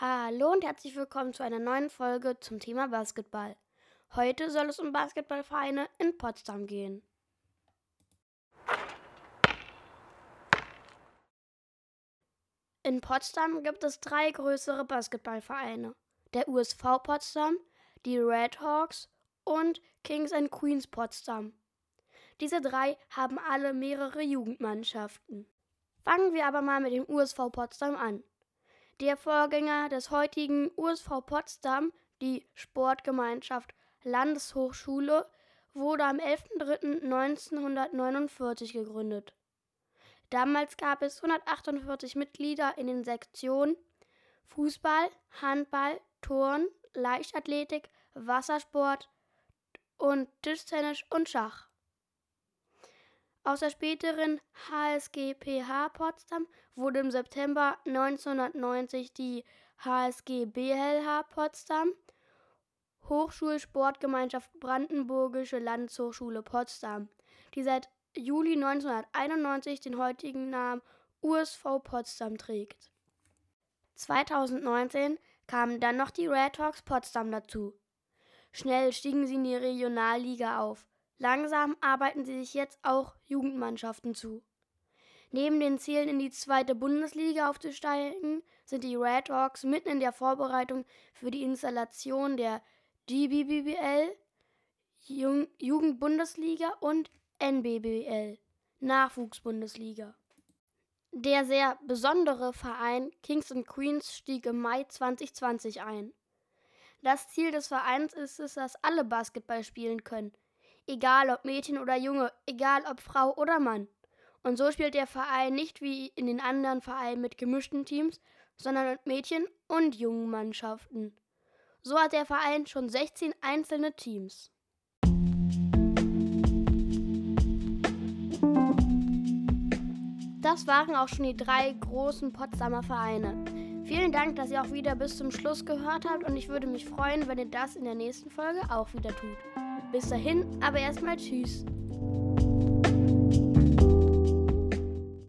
Hallo und herzlich willkommen zu einer neuen Folge zum Thema Basketball. Heute soll es um Basketballvereine in Potsdam gehen. In Potsdam gibt es drei größere Basketballvereine. Der USV Potsdam, die Red Hawks und Kings and Queens Potsdam. Diese drei haben alle mehrere Jugendmannschaften. Fangen wir aber mal mit dem USV Potsdam an. Der Vorgänger des heutigen USV Potsdam, die Sportgemeinschaft Landeshochschule, wurde am 11.03.1949 gegründet. Damals gab es 148 Mitglieder in den Sektionen Fußball, Handball, Turn, Leichtathletik, Wassersport und Tischtennis und Schach. Aus der späteren HSG PH Potsdam wurde im September 1990 die HSG BLH Potsdam, Hochschulsportgemeinschaft Brandenburgische Landeshochschule Potsdam, die seit Juli 1991 den heutigen Namen USV Potsdam trägt. 2019 kamen dann noch die Red Hawks Potsdam dazu. Schnell stiegen sie in die Regionalliga auf. Langsam arbeiten sie sich jetzt auch Jugendmannschaften zu. Neben den Zielen in die zweite Bundesliga aufzusteigen, sind die Red Hawks mitten in der Vorbereitung für die Installation der GBBL, Jugendbundesliga und NBBL, Nachwuchsbundesliga. Der sehr besondere Verein Kings and Queens stieg im Mai 2020 ein. Das Ziel des Vereins ist es, dass alle Basketball spielen können, egal ob Mädchen oder Junge, egal ob Frau oder Mann. Und so spielt der Verein nicht wie in den anderen Vereinen mit gemischten Teams, sondern mit Mädchen und jungen Mannschaften. So hat der Verein schon 16 einzelne Teams. Das waren auch schon die drei großen Potsdamer Vereine. Vielen Dank, dass ihr auch wieder bis zum Schluss gehört habt und ich würde mich freuen, wenn ihr das in der nächsten Folge auch wieder tut. Bis dahin, aber erstmal tschüss.